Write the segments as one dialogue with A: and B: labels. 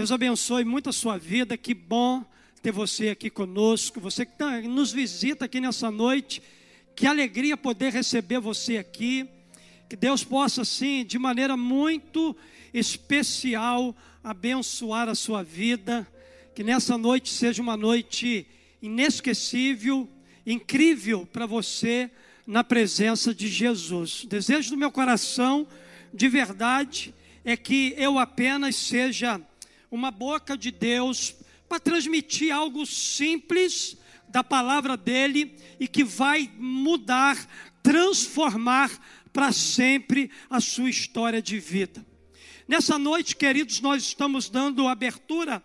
A: Deus abençoe muito a sua vida. Que bom ter você aqui conosco. Você que tá, nos visita aqui nessa noite. Que alegria poder receber você aqui. Que Deus possa, assim, de maneira muito especial, abençoar a sua vida. Que nessa noite seja uma noite inesquecível, incrível para você na presença de Jesus. O desejo do meu coração, de verdade, é que eu apenas seja uma boca de Deus para transmitir algo simples da palavra dele e que vai mudar, transformar para sempre a sua história de vida. Nessa noite, queridos, nós estamos dando abertura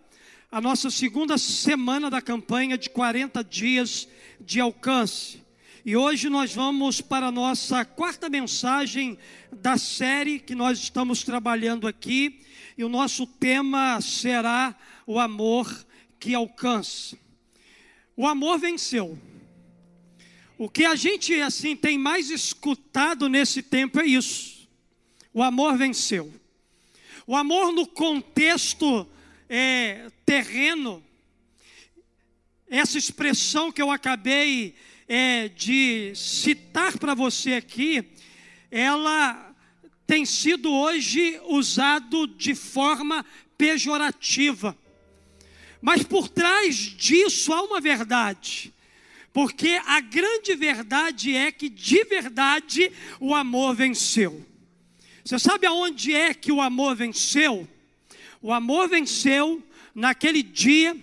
A: à nossa segunda semana da campanha de 40 dias de alcance. E hoje nós vamos para a nossa quarta mensagem da série que nós estamos trabalhando aqui, e o nosso tema será o amor que alcança. O amor venceu. O que a gente assim tem mais escutado nesse tempo é isso. O amor venceu. O amor no contexto é, terreno, essa expressão que eu acabei é, de citar para você aqui, ela tem sido hoje usado de forma pejorativa. Mas por trás disso há uma verdade. Porque a grande verdade é que de verdade o amor venceu. Você sabe aonde é que o amor venceu? O amor venceu naquele dia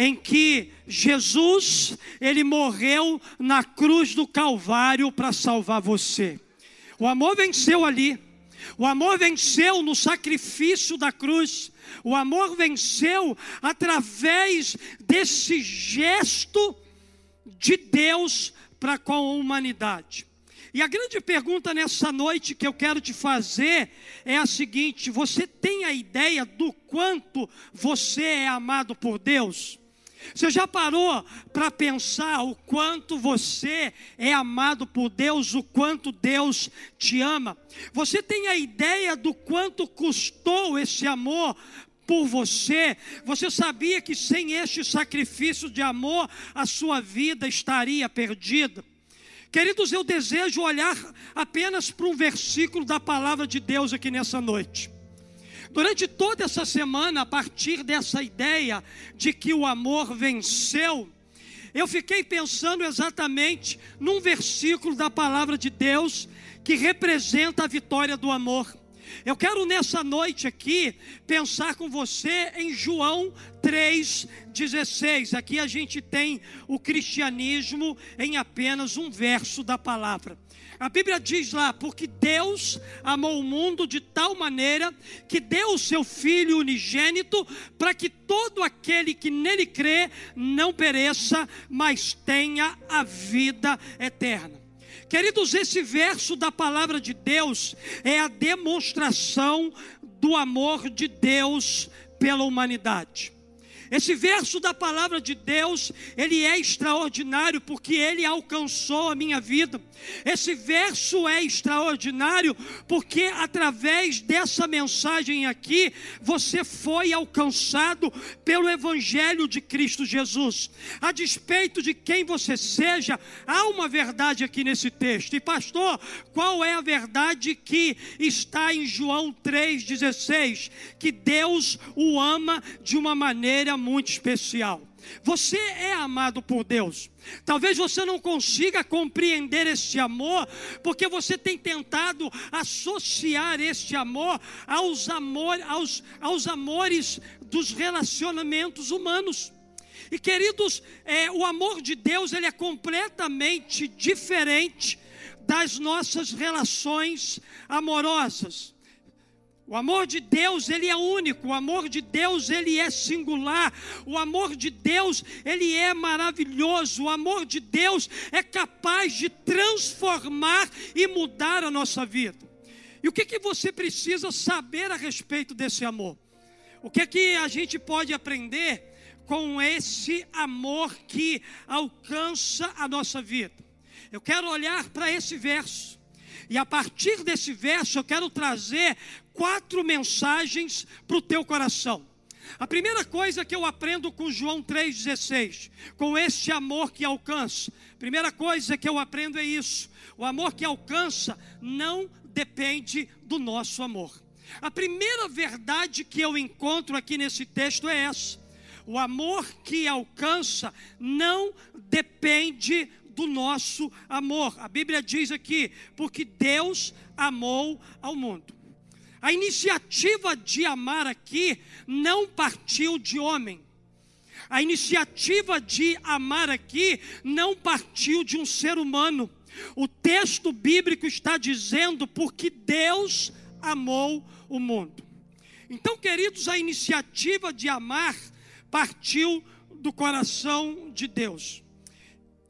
A: em que Jesus, ele morreu na cruz do Calvário para salvar você. O amor venceu ali. O amor venceu no sacrifício da cruz. O amor venceu através desse gesto de Deus para com a humanidade. E a grande pergunta nessa noite que eu quero te fazer é a seguinte: você tem a ideia do quanto você é amado por Deus? Você já parou para pensar o quanto você é amado por Deus, o quanto Deus te ama? Você tem a ideia do quanto custou esse amor por você? Você sabia que sem este sacrifício de amor, a sua vida estaria perdida? Queridos, eu desejo olhar apenas para um versículo da palavra de Deus aqui nessa noite. Durante toda essa semana, a partir dessa ideia de que o amor venceu, eu fiquei pensando exatamente num versículo da palavra de Deus que representa a vitória do amor. Eu quero nessa noite aqui pensar com você em João 3,16. Aqui a gente tem o cristianismo em apenas um verso da palavra. A Bíblia diz lá: porque Deus amou o mundo de tal maneira que deu o seu Filho unigênito para que todo aquele que nele crê não pereça, mas tenha a vida eterna. Queridos, esse verso da palavra de Deus é a demonstração do amor de Deus pela humanidade. Esse verso da palavra de Deus, ele é extraordinário porque ele alcançou a minha vida. Esse verso é extraordinário porque através dessa mensagem aqui, você foi alcançado pelo evangelho de Cristo Jesus. A despeito de quem você seja, há uma verdade aqui nesse texto. E pastor, qual é a verdade que está em João 3:16? Que Deus o ama de uma maneira muito especial. Você é amado por Deus. Talvez você não consiga compreender este amor, porque você tem tentado associar este amor aos, amor, aos, aos amores dos relacionamentos humanos. E queridos, é, o amor de Deus ele é completamente diferente das nossas relações amorosas. O amor de Deus, ele é único, o amor de Deus, ele é singular, o amor de Deus, ele é maravilhoso, o amor de Deus é capaz de transformar e mudar a nossa vida. E o que, que você precisa saber a respeito desse amor? O que, que a gente pode aprender com esse amor que alcança a nossa vida? Eu quero olhar para esse verso. E a partir desse verso eu quero trazer quatro mensagens para o teu coração. A primeira coisa que eu aprendo com João 3,16, com este amor que alcança, primeira coisa que eu aprendo é isso: o amor que alcança não depende do nosso amor. A primeira verdade que eu encontro aqui nesse texto é essa: o amor que alcança não depende do nosso amor. A Bíblia diz aqui, porque Deus amou ao mundo. A iniciativa de amar aqui não partiu de homem. A iniciativa de amar aqui não partiu de um ser humano. O texto bíblico está dizendo porque Deus amou o mundo. Então, queridos, a iniciativa de amar partiu do coração de Deus.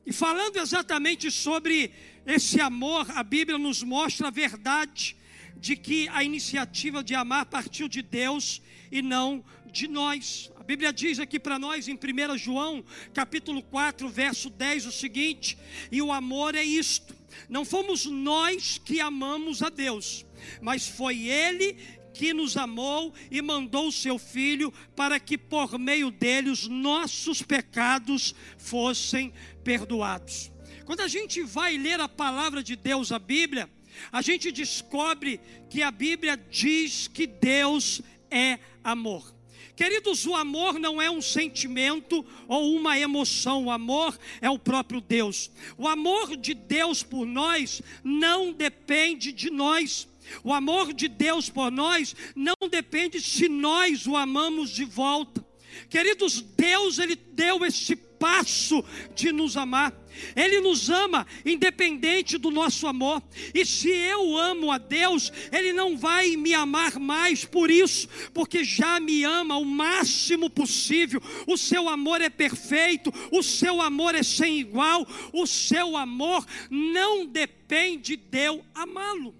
A: E falando exatamente sobre esse amor, a Bíblia nos mostra a verdade de que a iniciativa de amar partiu de Deus e não de nós. A Bíblia diz aqui para nós em 1 João, capítulo 4, verso 10, o seguinte: "E o amor é isto: não fomos nós que amamos a Deus, mas foi ele que nos amou e mandou o seu filho para que por meio dele os nossos pecados fossem perdoados." Quando a gente vai ler a palavra de Deus, a Bíblia, a gente descobre que a Bíblia diz que Deus é amor. Queridos, o amor não é um sentimento ou uma emoção, o amor é o próprio Deus. O amor de Deus por nós não depende de nós. O amor de Deus por nós não depende se nós o amamos de volta. Queridos, Deus ele deu esse passo de nos amar. Ele nos ama independente do nosso amor. E se eu amo a Deus, Ele não vai me amar mais por isso, porque já me ama o máximo possível. O seu amor é perfeito, o seu amor é sem igual, o seu amor não depende de eu amá-lo.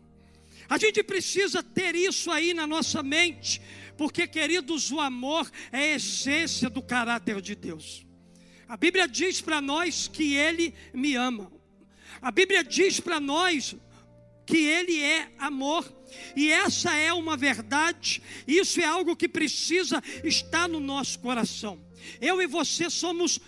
A: A gente precisa ter isso aí na nossa mente, porque, queridos, o amor é a essência do caráter de Deus. A Bíblia diz para nós que Ele me ama. A Bíblia diz para nós que Ele é amor. E essa é uma verdade, isso é algo que precisa estar no nosso coração. Eu e você somos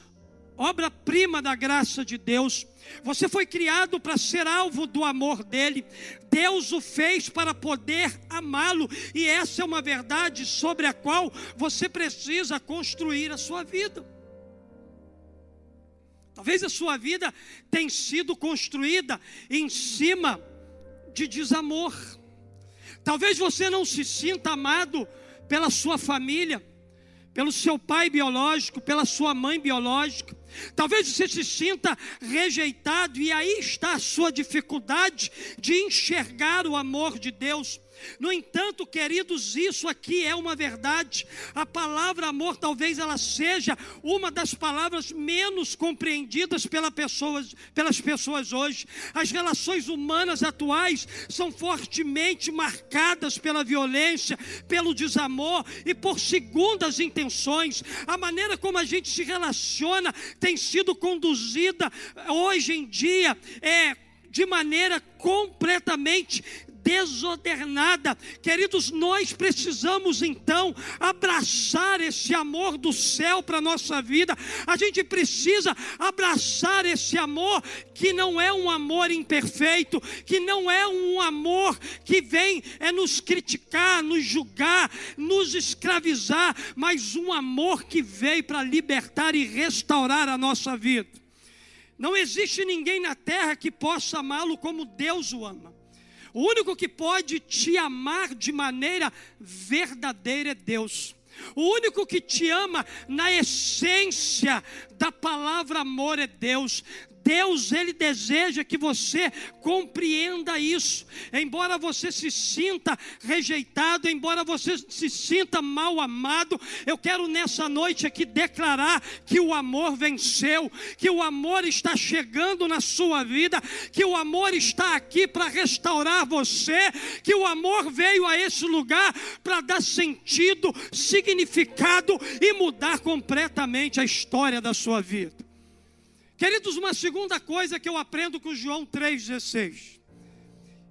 A: obra-prima da graça de Deus. Você foi criado para ser alvo do amor dele. Deus o fez para poder amá-lo, e essa é uma verdade sobre a qual você precisa construir a sua vida. Talvez a sua vida tenha sido construída em cima de desamor. Talvez você não se sinta amado pela sua família, pelo seu pai biológico, pela sua mãe biológica. Talvez você se sinta rejeitado, e aí está a sua dificuldade de enxergar o amor de Deus. No entanto, queridos, isso aqui é uma verdade. A palavra amor talvez ela seja uma das palavras menos compreendidas pela pessoas, pelas pessoas hoje. As relações humanas atuais são fortemente marcadas pela violência, pelo desamor e por segundas intenções. A maneira como a gente se relaciona tem sido conduzida hoje em dia é de maneira completamente desodernada. Queridos, nós precisamos então abraçar esse amor do céu para a nossa vida. A gente precisa abraçar esse amor que não é um amor imperfeito, que não é um amor que vem é nos criticar, nos julgar, nos escravizar, mas um amor que veio para libertar e restaurar a nossa vida. Não existe ninguém na terra que possa amá-lo como Deus o ama. O único que pode te amar de maneira verdadeira é Deus. O único que te ama na essência da palavra amor é Deus. Deus, Ele deseja que você compreenda isso. Embora você se sinta rejeitado, embora você se sinta mal amado, eu quero nessa noite aqui declarar que o amor venceu, que o amor está chegando na sua vida, que o amor está aqui para restaurar você, que o amor veio a esse lugar para dar sentido, significado e mudar completamente a história da sua vida. Queridos, uma segunda coisa que eu aprendo com João 3,16.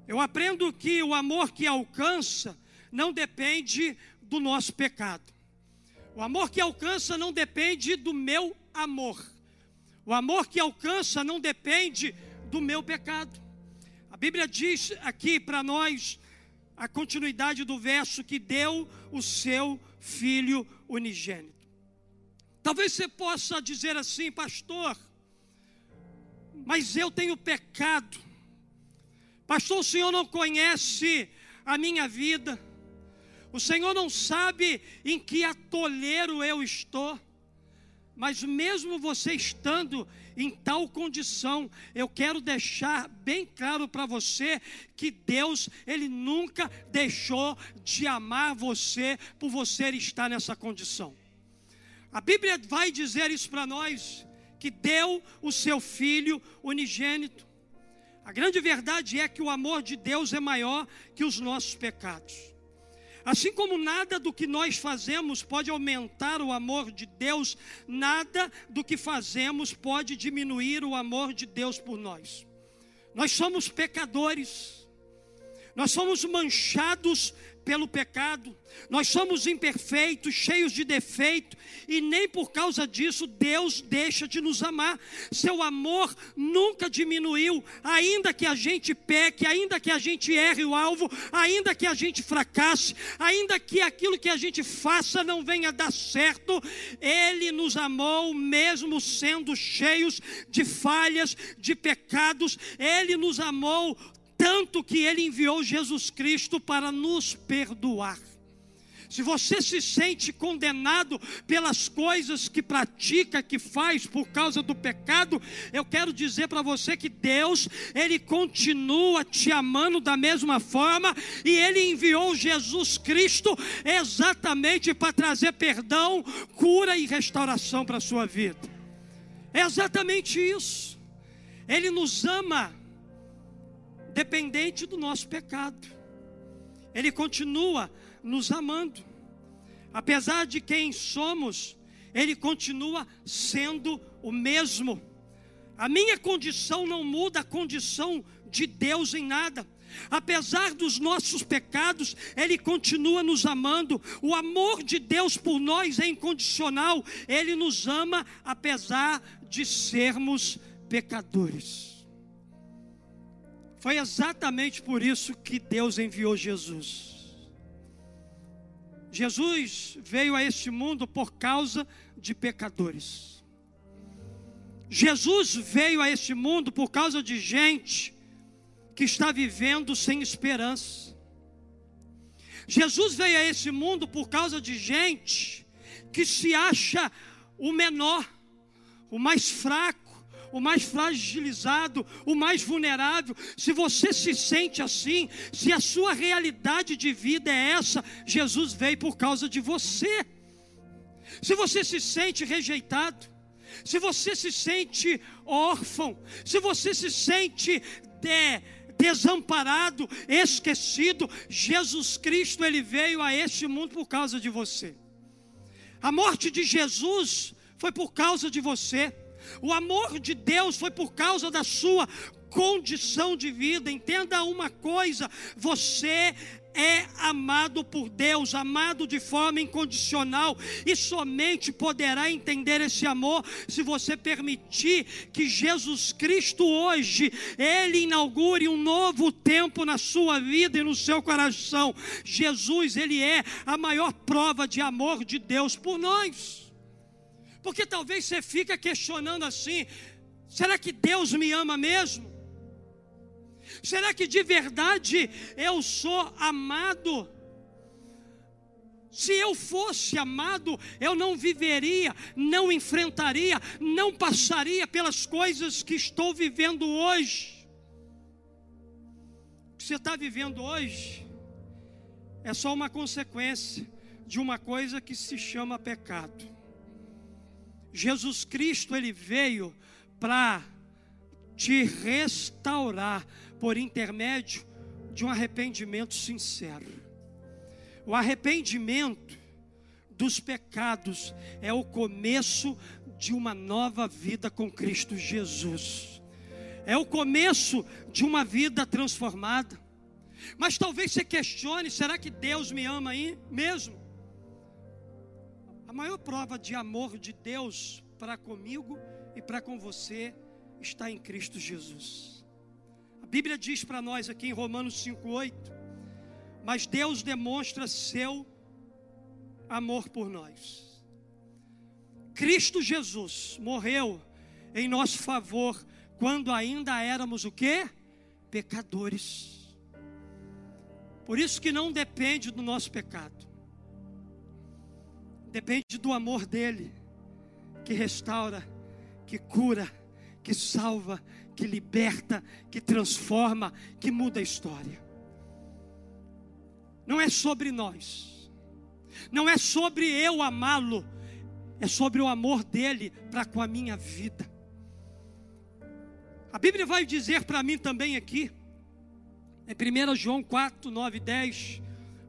A: Eu aprendo que o amor que alcança não depende do nosso pecado. O amor que alcança não depende do meu amor. O amor que alcança não depende do meu pecado. A Bíblia diz aqui para nós a continuidade do verso que deu o seu filho unigênito. Talvez você possa dizer assim, pastor, mas eu tenho pecado. Pastor, o senhor não conhece a minha vida. O Senhor não sabe em que atoleiro eu estou. Mas mesmo você estando em tal condição, eu quero deixar bem claro para você que Deus, Ele nunca deixou de amar você por você estar nessa condição. A Bíblia vai dizer isso para nós, que deu o seu Filho unigênito. A grande verdade é que o amor de Deus é maior que os nossos pecados. Assim como nada do que nós fazemos pode aumentar o amor de Deus, nada do que fazemos pode diminuir o amor de Deus por nós. Nós somos pecadores, nós somos manchados pelo pecado. Nós somos imperfeitos, cheios de defeito, e nem por causa disso Deus deixa de nos amar. Seu amor nunca diminuiu, ainda que a gente peque, ainda que a gente erre o alvo, ainda que a gente fracasse, ainda que aquilo que a gente faça não venha dar certo, Ele nos amou mesmo sendo cheios de falhas, de pecados, Ele nos amou tanto que ele enviou Jesus Cristo para nos perdoar. Se você se sente condenado pelas coisas que pratica, que faz por causa do pecado, eu quero dizer para você que Deus, Ele continua te amando da mesma forma e Ele enviou Jesus Cristo exatamente para trazer perdão, cura e restauração para a sua vida. É exatamente isso. Ele nos ama dependente do nosso pecado. Ele continua nos amando. Apesar de quem somos, Ele continua sendo o mesmo. A minha condição não muda a condição de Deus em nada. Apesar dos nossos pecados, Ele continua nos amando. O amor de Deus por nós é incondicional. Ele nos ama apesar de sermos pecadores. Foi exatamente por isso que Deus enviou Jesus. Jesus veio a este mundo por causa de pecadores. Jesus veio a este mundo por causa de gente que está vivendo sem esperança. Jesus veio a esse mundo por causa de gente que se acha o menor, o mais fraco o mais fragilizado, o mais vulnerável. Se você se sente assim, se a sua realidade de vida é essa, Jesus veio por causa de você. Se você se sente rejeitado, se você se sente órfão, se você se sente de, desamparado, esquecido, Jesus Cristo ele veio a este mundo por causa de você. A morte de Jesus foi por causa de você. O amor de Deus foi por causa da sua condição de vida. Entenda uma coisa: você é amado por Deus, amado de forma incondicional, e somente poderá entender esse amor se você permitir que Jesus Cristo hoje, Ele inaugure um novo tempo na sua vida e no seu coração. Jesus, Ele é a maior prova de amor de Deus por nós. Porque talvez você fica questionando assim: será que Deus me ama mesmo? Será que de verdade eu sou amado? Se eu fosse amado, eu não viveria, não enfrentaria, não passaria pelas coisas que estou vivendo hoje. O que você está vivendo hoje é só uma consequência de uma coisa que se chama pecado. Jesus Cristo ele veio para te restaurar por intermédio de um arrependimento sincero. O arrependimento dos pecados é o começo de uma nova vida com Cristo Jesus. É o começo de uma vida transformada. Mas talvez você questione: será que Deus me ama aí mesmo? A maior prova de amor de Deus para comigo e para com você está em Cristo Jesus. A Bíblia diz para nós aqui em Romanos 5,8: Mas Deus demonstra seu amor por nós. Cristo Jesus morreu em nosso favor quando ainda éramos o que? Pecadores. Por isso que não depende do nosso pecado. Depende do amor dele, que restaura, que cura, que salva, que liberta, que transforma, que muda a história. Não é sobre nós, não é sobre eu amá-lo, é sobre o amor dele para com a minha vida. A Bíblia vai dizer para mim também aqui, em 1 João 4, 9 e 10,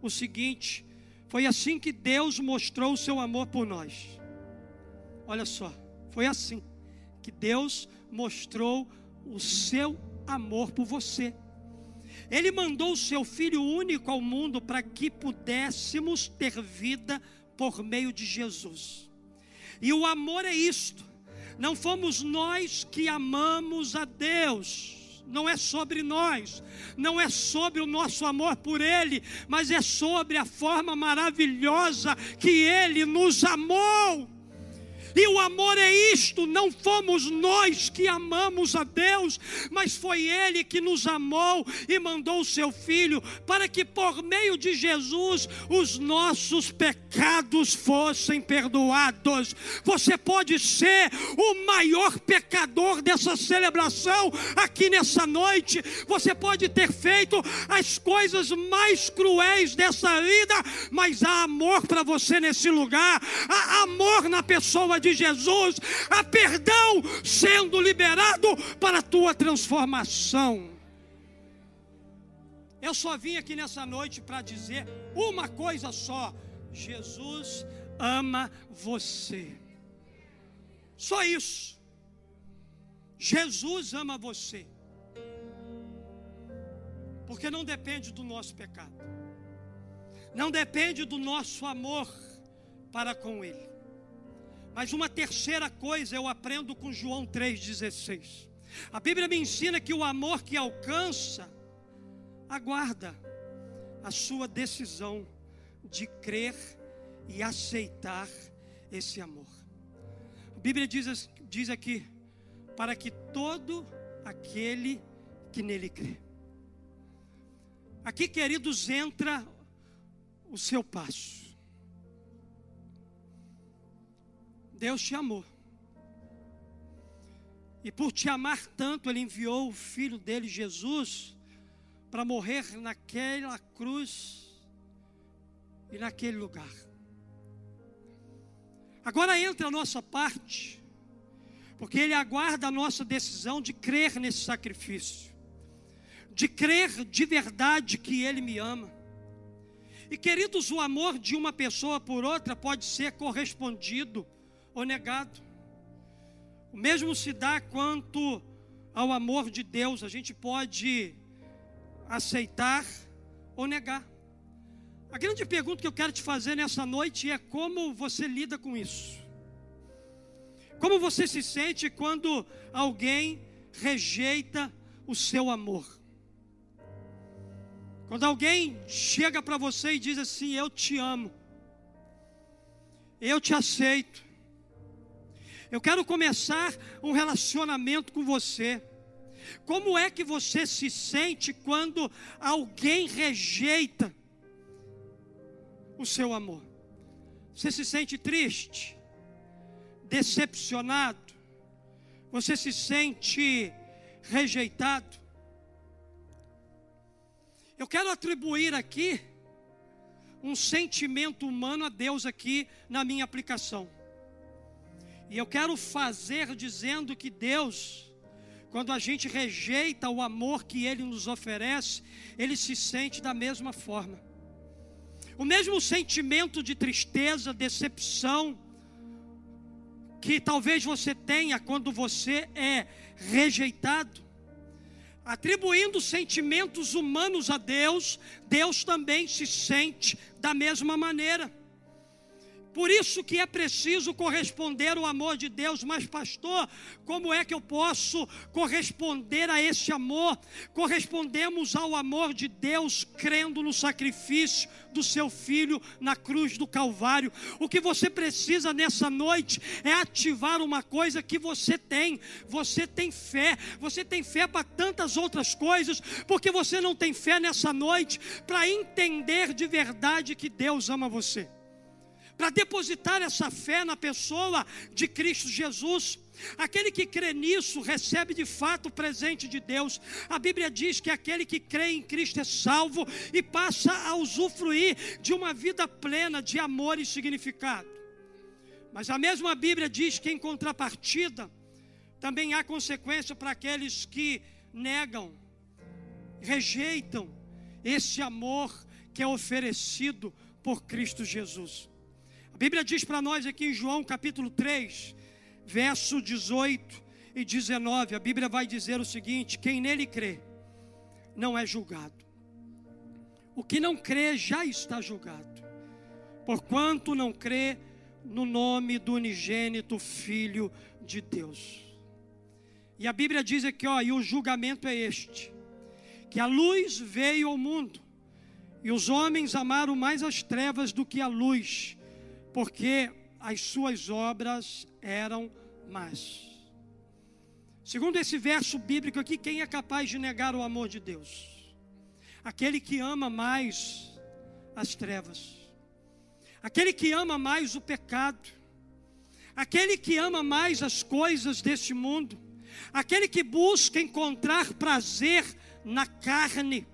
A: o seguinte: foi assim que Deus mostrou o seu amor por nós. Olha só, foi assim que Deus mostrou o seu amor por você. Ele mandou o seu Filho único ao mundo para que pudéssemos ter vida por meio de Jesus. E o amor é isto: não fomos nós que amamos a Não é sobre nós, não é sobre o nosso amor por Ele, mas é sobre a forma maravilhosa que Ele nos amou. E o amor é isto: não fomos nós que amamos a Deus, mas foi Ele que nos amou e mandou o seu Filho para que por meio de Jesus os nossos pecados fossem perdoados. Você pode ser o maior pecador dessa celebração aqui nessa noite, você pode ter feito as coisas mais cruéis dessa vida, mas há amor para você nesse lugar, há amor na pessoa de Jesus, há perdão sendo liberado para a tua transformação. Eu só vim aqui nessa noite para dizer uma coisa só: Jesus ama você. Só isso. Jesus ama você. Porque não depende do nosso pecado. Não depende do nosso amor para com Ele. Mas uma terceira coisa eu aprendo com João 3,16. A Bíblia me ensina que o amor que alcança, aguarda a sua decisão de crer e aceitar esse amor. A Bíblia diz, diz aqui: para que todo aquele que nele crê. Aqui, queridos, entra o seu passo. Deus te amou. E por te amar tanto, Ele enviou o Filho dele, Jesus, para morrer naquela cruz e naquele lugar. Agora entra a nossa parte, porque Ele aguarda a nossa decisão de crer nesse sacrifício, de crer de verdade que Ele me ama. E queridos, o amor de uma pessoa por outra pode ser correspondido ou negado. O mesmo se dá quanto ao amor de Deus, a gente pode aceitar ou negar. A grande pergunta que eu quero te fazer nessa noite é como você lida com isso. Como você se sente quando alguém rejeita o seu amor? Quando alguém chega para você e diz assim: Eu te amo, eu te aceito, eu quero começar um relacionamento com você. Como é que você se sente quando alguém rejeita o seu amor? Você se sente triste, decepcionado? Você se sente rejeitado? Eu quero atribuir aqui um sentimento humano a Deus aqui na minha aplicação. E eu quero fazer dizendo que Deus, quando a gente rejeita o amor que Ele nos oferece, Ele se sente da mesma forma. O mesmo sentimento de tristeza, decepção, que talvez você tenha quando você é rejeitado, atribuindo sentimentos humanos a Deus, Deus também se sente da mesma maneira. Por isso que é preciso corresponder ao amor de Deus. Mas, pastor, como é que eu posso corresponder a esse amor? Correspondemos ao amor de Deus crendo no sacrifício do seu filho na cruz do Calvário. O que você precisa nessa noite é ativar uma coisa que você tem. Você tem fé. Você tem fé para tantas outras coisas, porque você não tem fé nessa noite para entender de verdade que Deus ama você para depositar essa fé na pessoa de Cristo Jesus. Aquele que crê nisso recebe de fato o presente de Deus. A Bíblia diz que aquele que crê em Cristo é salvo e passa a usufruir de uma vida plena de amor e significado. Mas a mesma Bíblia diz que em contrapartida também há consequência para aqueles que negam, rejeitam esse amor que é oferecido por Cristo Jesus. Bíblia diz para nós aqui em João capítulo 3, verso 18 e 19, a Bíblia vai dizer o seguinte: quem nele crê não é julgado. O que não crê já está julgado, porquanto não crê no nome do unigênito Filho de Deus. E a Bíblia diz aqui, ó, e o julgamento é este: que a luz veio ao mundo, e os homens amaram mais as trevas do que a luz, porque as suas obras eram más. Segundo esse verso bíblico aqui, quem é capaz de negar o amor de Deus? Aquele que ama mais as trevas, aquele que ama mais o pecado, aquele que ama mais as coisas deste mundo, aquele que busca encontrar prazer na carne,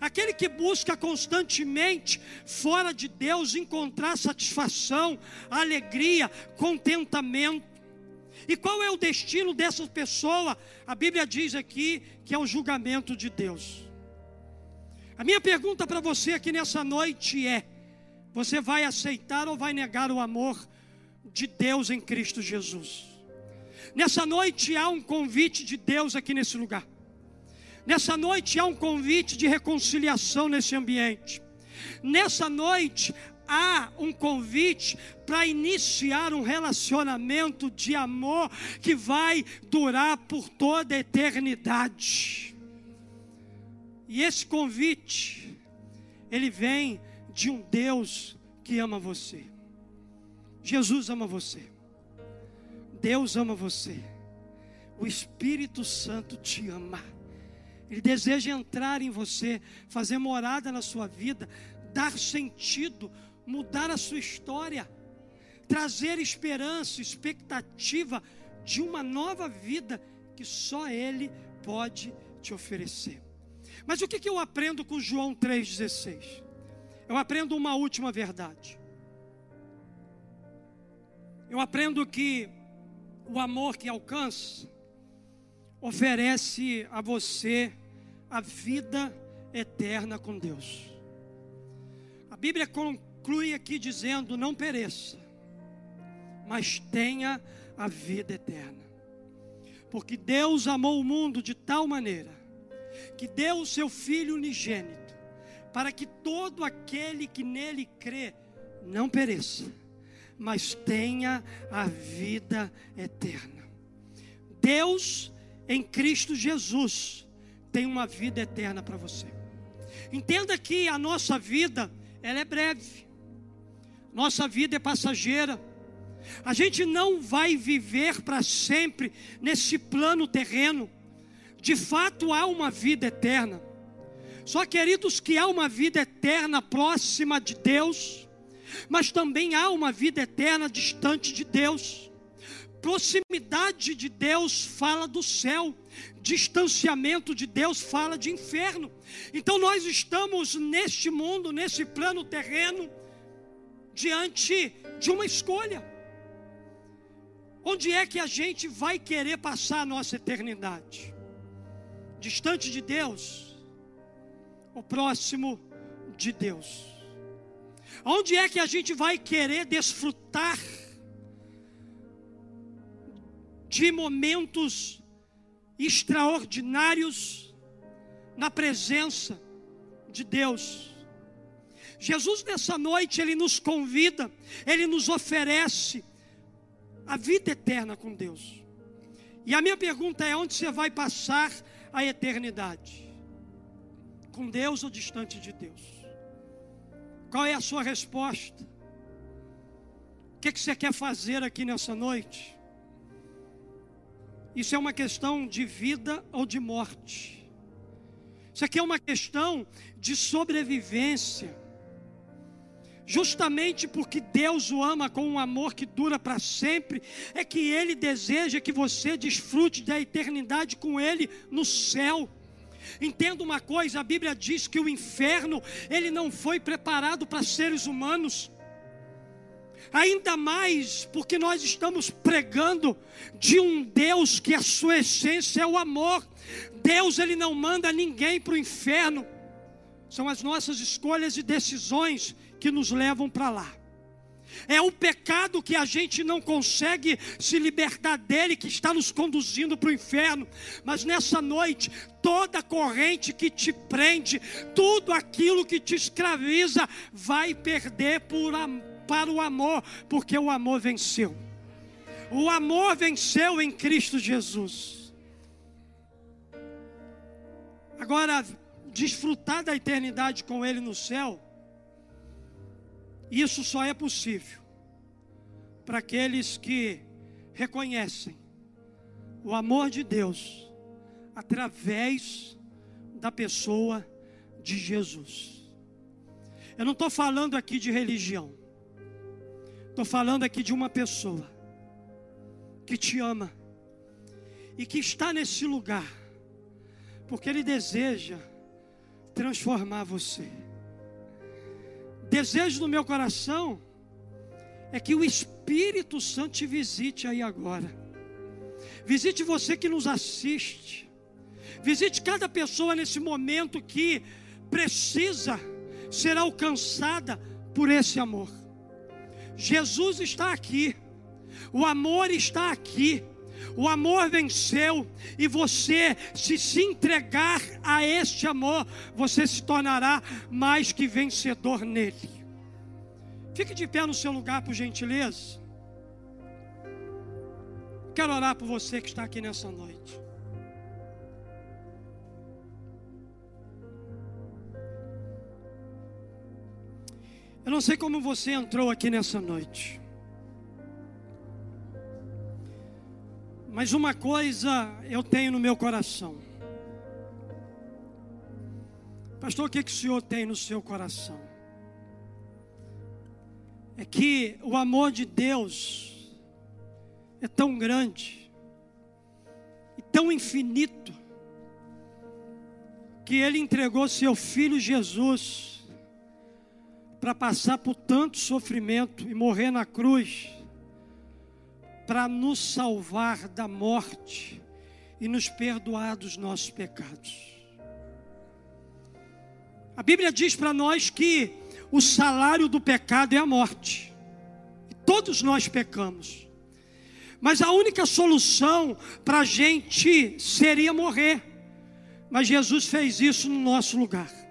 A: Aquele que busca constantemente fora de Deus encontrar satisfação, alegria, contentamento. E qual é o destino dessa pessoa? A Bíblia diz aqui que é o julgamento de Deus. A minha pergunta para você aqui nessa noite é: você vai aceitar ou vai negar o amor de Deus em Cristo Jesus? Nessa noite há um convite de Deus aqui nesse lugar. Nessa noite há um convite de reconciliação nesse ambiente. Nessa noite há um convite para iniciar um relacionamento de amor que vai durar por toda a eternidade. E esse convite, ele vem de um Deus que ama você. Jesus ama você. Deus ama você. O Espírito Santo te ama. Ele deseja entrar em você, fazer morada na sua vida, dar sentido, mudar a sua história, trazer esperança, expectativa de uma nova vida que só Ele pode te oferecer. Mas o que, que eu aprendo com João 3,16? Eu aprendo uma última verdade. Eu aprendo que o amor que alcança oferece a você a vida eterna com Deus. A Bíblia conclui aqui dizendo: não pereça, mas tenha a vida eterna. Porque Deus amou o mundo de tal maneira que deu o seu Filho unigênito, para que todo aquele que nele crê não pereça, mas tenha a vida eterna. Deus em Cristo Jesus tem uma vida eterna para você. Entenda que a nossa vida, ela é breve. Nossa vida é passageira. A gente não vai viver para sempre nesse plano terreno. De fato, há uma vida eterna. Só, queridos, que há uma vida eterna próxima de Deus, mas também há uma vida eterna distante de Deus. Proximidade de Deus fala do céu, distanciamento de Deus fala de inferno. Então nós estamos neste mundo, nesse plano terreno, diante de uma escolha. Onde é que a gente vai querer passar a nossa eternidade? Distante de Deus, ou próximo de Deus? Onde é que a gente vai querer desfrutar de momentos extraordinários na presença de Deus. Jesus nessa noite, ele nos convida, ele nos oferece a vida eterna com Deus. E a minha pergunta é: onde você vai passar a eternidade? Com Deus ou distante de Deus? Qual é a sua resposta? O que, você quer fazer aqui nessa noite? Isso é uma questão de vida ou de morte. Isso aqui é uma questão de sobrevivência. Justamente porque Deus o ama com um amor que dura para sempre, é que Ele deseja que você desfrute da eternidade com Ele no céu. Entenda uma coisa: a Bíblia diz que o inferno ele não foi preparado para seres humanos. Ainda mais porque nós estamos pregando de um Deus que a sua essência é o amor. Deus ele não manda ninguém para o inferno. São as nossas escolhas e decisões que nos levam para lá. É o pecado que a gente não consegue se libertar dele, que está nos conduzindo para o inferno. Mas nessa noite, toda corrente que te prende, tudo aquilo que te escraviza, vai perder por, para o amor, porque o amor venceu. O amor venceu em Cristo Jesus. Agora, desfrutar da eternidade com Ele no céu isso só é possível para aqueles que reconhecem o amor de Deus através da pessoa de Jesus. Eu não estou falando aqui de religião, estou falando aqui de uma pessoa que te ama e que está nesse lugar, porque Ele deseja transformar você desejo do meu coração é que o Espírito Santo te visite aí agora. Visite você que nos assiste. Visite cada pessoa nesse momento que precisa ser alcançada por esse amor. Jesus está aqui. O amor está aqui. O amor venceu e você, se se entregar a este amor, você se tornará mais que vencedor nele. Fique de pé no seu lugar, por gentileza. Quero orar por você que está aqui nessa noite. Eu não sei como você entrou aqui nessa noite. Mas uma coisa eu tenho no meu coração. Pastor, o que, que o senhor tem no seu coração? É que o amor de Deus é tão grande e tão infinito que ele entregou seu filho Jesus para passar por tanto sofrimento e morrer na cruz para nos salvar da morte e nos perdoar dos nossos pecados. A Bíblia diz para nós que o salário do pecado é a morte. Todos nós pecamos. Mas a única solução para a gente seria morrer. Mas Jesus fez isso no nosso lugar.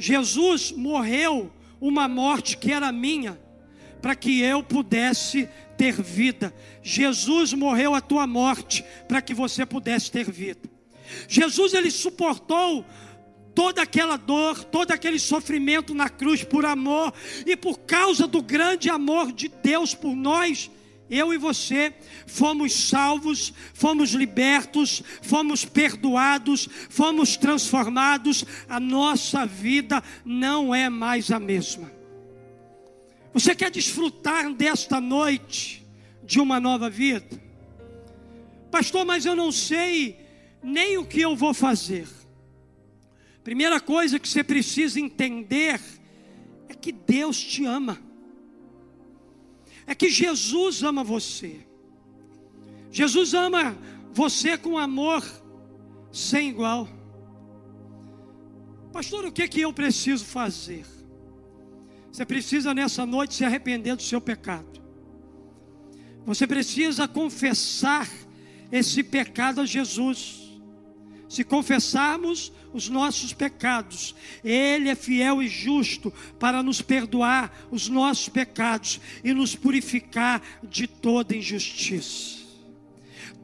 A: Jesus morreu uma morte que era minha para que eu pudesse ter vida. Jesus morreu a tua morte para que você pudesse ter vida. Jesus ele suportou toda aquela dor, todo aquele sofrimento na cruz por amor e por causa do grande amor de Deus por nós. Eu e você fomos salvos, fomos libertos, fomos perdoados, fomos transformados. A nossa vida não é mais a mesma. Você quer desfrutar desta noite de uma nova vida? Pastor, mas eu não sei nem o que eu vou fazer. Primeira coisa que você precisa entender é que Deus te ama. É que Jesus ama você. Jesus ama você com amor sem igual. Pastor, o que, que eu preciso fazer? Você precisa nessa noite se arrepender do seu pecado. Você precisa confessar esse pecado a Jesus. Se confessarmos os nossos pecados, Ele é fiel e justo para nos perdoar os nossos pecados e nos purificar de toda injustiça.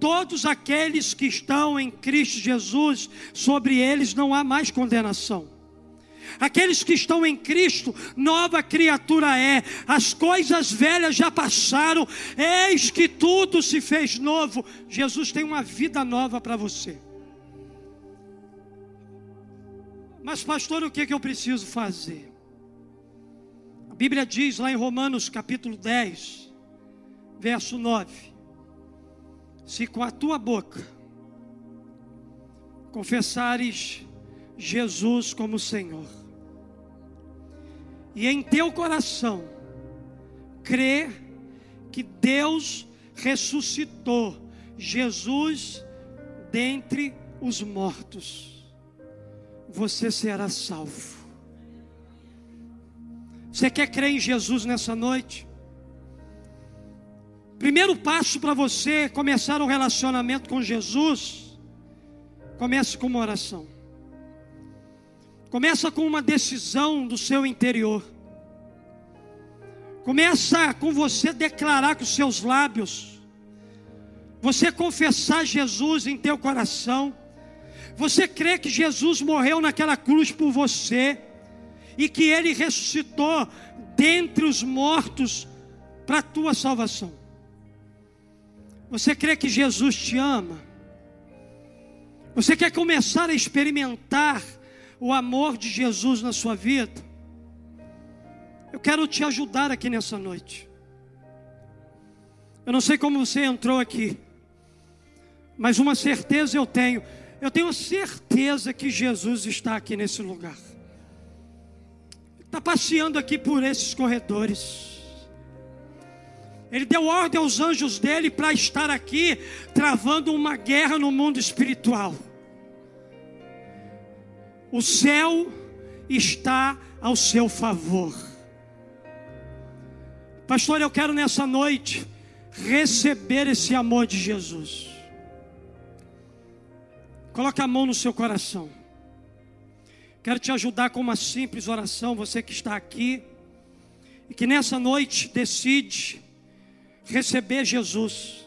A: Todos aqueles que estão em Cristo Jesus, sobre eles não há mais condenação. Aqueles que estão em Cristo, nova criatura é. As coisas velhas já passaram, eis que tudo se fez novo. Jesus tem uma vida nova para você. Mas, pastor, o que, é que eu preciso fazer? A Bíblia diz lá em Romanos capítulo 10, verso 9: Se com a tua boca confessares Jesus como Senhor, e em teu coração crer que Deus ressuscitou Jesus dentre os mortos, você será salvo. Você quer crer em Jesus nessa noite? Primeiro passo para você começar um relacionamento com Jesus, comece com uma oração. Começa com uma decisão do seu interior. Começa com você declarar com os seus lábios. Você confessar Jesus em teu coração você crê que Jesus morreu naquela cruz por você e que ele ressuscitou dentre os mortos para a tua salvação? Você crê que Jesus te ama? Você quer começar a experimentar o amor de Jesus na sua vida? Eu quero te ajudar aqui nessa noite. Eu não sei como você entrou aqui, mas uma certeza eu tenho eu tenho certeza que Jesus está aqui nesse lugar. Está passeando aqui por esses corredores. Ele deu ordem aos anjos dele para estar aqui, travando uma guerra no mundo espiritual. O céu está ao seu favor. Pastor, eu quero nessa noite receber esse amor de Jesus. Coloque a mão no seu coração. Quero te ajudar com uma simples oração, você que está aqui e que nessa noite decide receber Jesus.